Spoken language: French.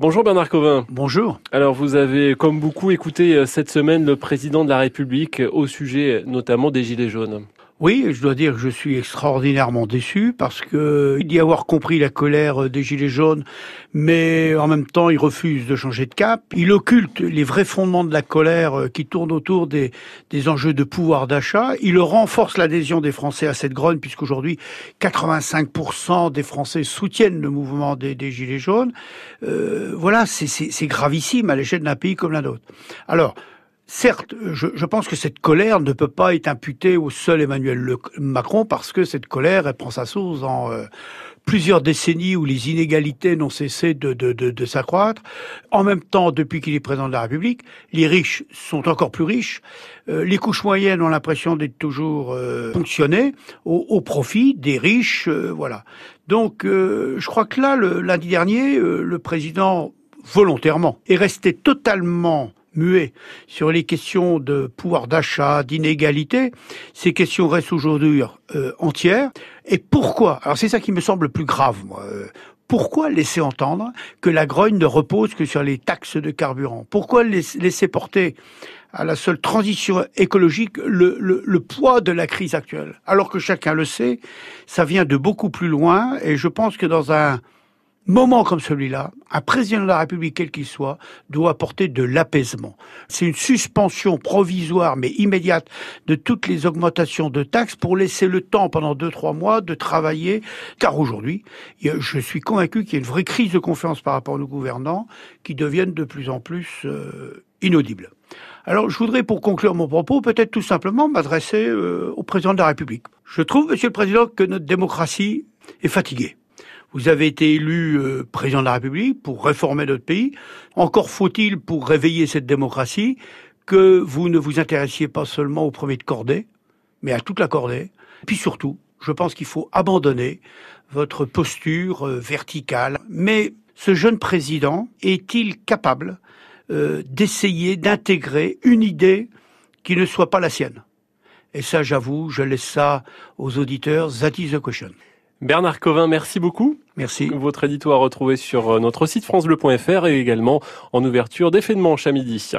Bonjour Bernard Covin. Bonjour. Alors vous avez, comme beaucoup, écouté euh, cette semaine le président de la République au sujet notamment des Gilets jaunes. Oui, je dois dire que je suis extraordinairement déçu parce que il dit avoir compris la colère des Gilets jaunes, mais en même temps il refuse de changer de cap. Il occulte les vrais fondements de la colère qui tournent autour des, des enjeux de pouvoir d'achat. Il renforce l'adhésion des Français à cette grogne puisqu'aujourd'hui 85% des Français soutiennent le mouvement des, des Gilets jaunes. Euh, voilà, c'est gravissime à l'échelle d'un pays comme la nôtre. Alors, Certes, je, je, pense que cette colère ne peut pas être imputée au seul Emmanuel Macron parce que cette colère, elle prend sa source en euh, plusieurs décennies où les inégalités n'ont cessé de, de, de, de s'accroître. En même temps, depuis qu'il est président de la République, les riches sont encore plus riches. Euh, les couches moyennes ont l'impression d'être toujours euh, fonctionnées au, au, profit des riches. Euh, voilà. Donc, je crois que là, lundi dernier, le président volontairement est resté totalement muet sur les questions de pouvoir d'achat, d'inégalité, ces questions restent aujourd'hui euh, entières. Et pourquoi Alors c'est ça qui me semble le plus grave, moi. Euh, pourquoi laisser entendre que la grogne ne repose que sur les taxes de carburant? Pourquoi laisser porter à la seule transition écologique le, le, le, poids de la crise actuelle? Alors que chacun le sait, ça vient de beaucoup plus loin et je pense que dans un moment comme celui-là, un président de la République, quel qu'il soit, doit apporter de l'apaisement. C'est une suspension provisoire mais immédiate de toutes les augmentations de taxes pour laisser le temps pendant deux, trois mois de travailler. Car aujourd'hui, je suis convaincu qu'il y a une vraie crise de confiance par rapport à nos gouvernants qui deviennent de plus en plus euh, inaudibles. Alors, je voudrais, pour conclure mon propos, peut-être tout simplement m'adresser euh, au président de la République. Je trouve, Monsieur le Président, que notre démocratie est fatiguée. Vous avez été élu euh, président de la République pour réformer notre pays. Encore faut-il pour réveiller cette démocratie que vous ne vous intéressiez pas seulement au premier de cordée, mais à toute la cordée. Puis surtout, je pense qu'il faut abandonner votre posture euh, verticale. Mais ce jeune président est-il capable euh, d'essayer d'intégrer une idée qui ne soit pas la sienne? Et ça, j'avoue, je laisse ça aux auditeurs. That is the question. Bernard Covin, merci beaucoup. Merci. Votre édito à retrouver sur notre site francebleu.fr et également en ouverture d'effet de manche à midi.